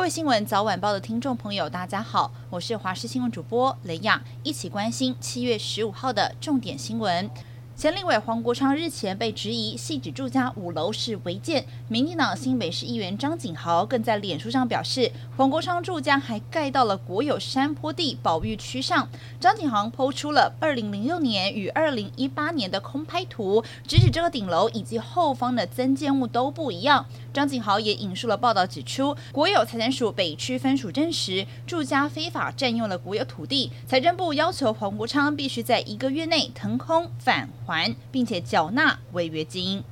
各位新闻早晚报的听众朋友，大家好，我是华视新闻主播雷亚，一起关心七月十五号的重点新闻。前立委黄国昌日前被质疑系指住家五楼是违建，民进党新北市议员张景豪更在脸书上表示，黄国昌住家还盖到了国有山坡地保育区上。张景豪抛出了二零零六年与二零一八年的空拍图，直指这个顶楼以及后方的增建物都不一样。张景豪也引述了报道指出，国有财产署北区分署证实住家非法占用了国有土地，财政部要求黄国昌必须在一个月内腾空返，还并且缴纳违约金。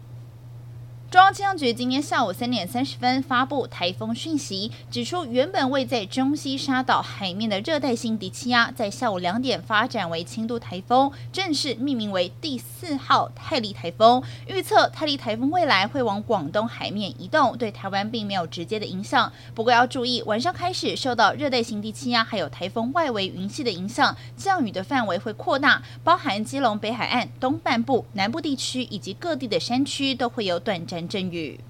中央气象局今天下午三点三十分发布台风讯息，指出原本位在中西沙岛海面的热带性低气压，在下午两点发展为轻度台风，正式命名为第四号泰利台风。预测泰利台风未来会往广东海面移动，对台湾并没有直接的影响。不过要注意，晚上开始受到热带性低气压还有台风外围云系的影响，降雨的范围会扩大，包含基隆北海岸东半部、南部地区以及各地的山区都会有短暂。陈振宇。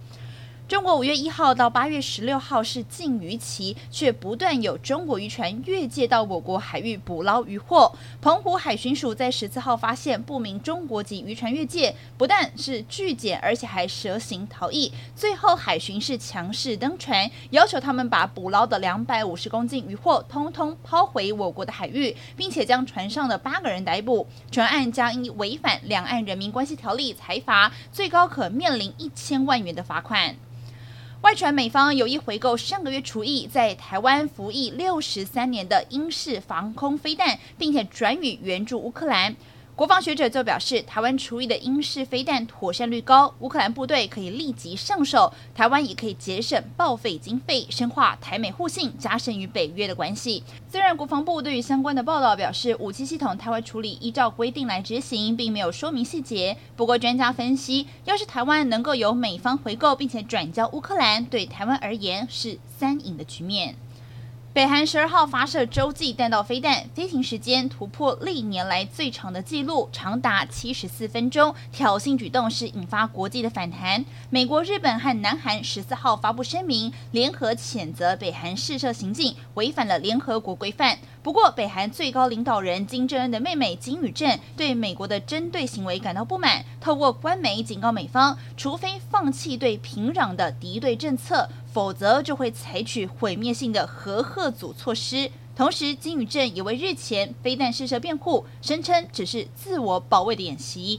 中国五月一号到八月十六号是禁渔期，却不断有中国渔船越界到我国海域捕捞渔获。澎湖海巡署在十四号发现不明中国籍渔船越界，不但是拒检，而且还蛇行逃逸。最后海巡是强势登船，要求他们把捕捞的两百五十公斤渔获通通抛回我国的海域，并且将船上的八个人逮捕。全案将因违反两岸人民关系条例裁罚，最高可面临一千万元的罚款。外传美方有意回购上个月除役在台湾服役六十三年的英式防空飞弹，并且转予援助乌克兰。国防学者就表示，台湾处理的英式飞弹妥善率高，乌克兰部队可以立即上手，台湾也可以节省报废经费，深化台美互信，加深与北约的关系。虽然国防部对于相关的报道表示，武器系统台湾处理依照规定来执行，并没有说明细节。不过专家分析，要是台湾能够由美方回购并且转交乌克兰，对台湾而言是三赢的局面。北韩十二号发射洲际弹道飞弹，飞行时间突破历年来最长的纪录，长达七十四分钟。挑衅举动是引发国际的反弹。美国、日本和南韩十四号发布声明，联合谴责北韩试射行径违反了联合国规范。不过，北韩最高领导人金正恩的妹妹金与正对美国的针对行为感到不满，透过官媒警告美方，除非放弃对平壤的敌对政策。否则就会采取毁灭性的核吓阻措施。同时，金与正也为日前飞弹试射辩护，声称只是自我保卫的演习。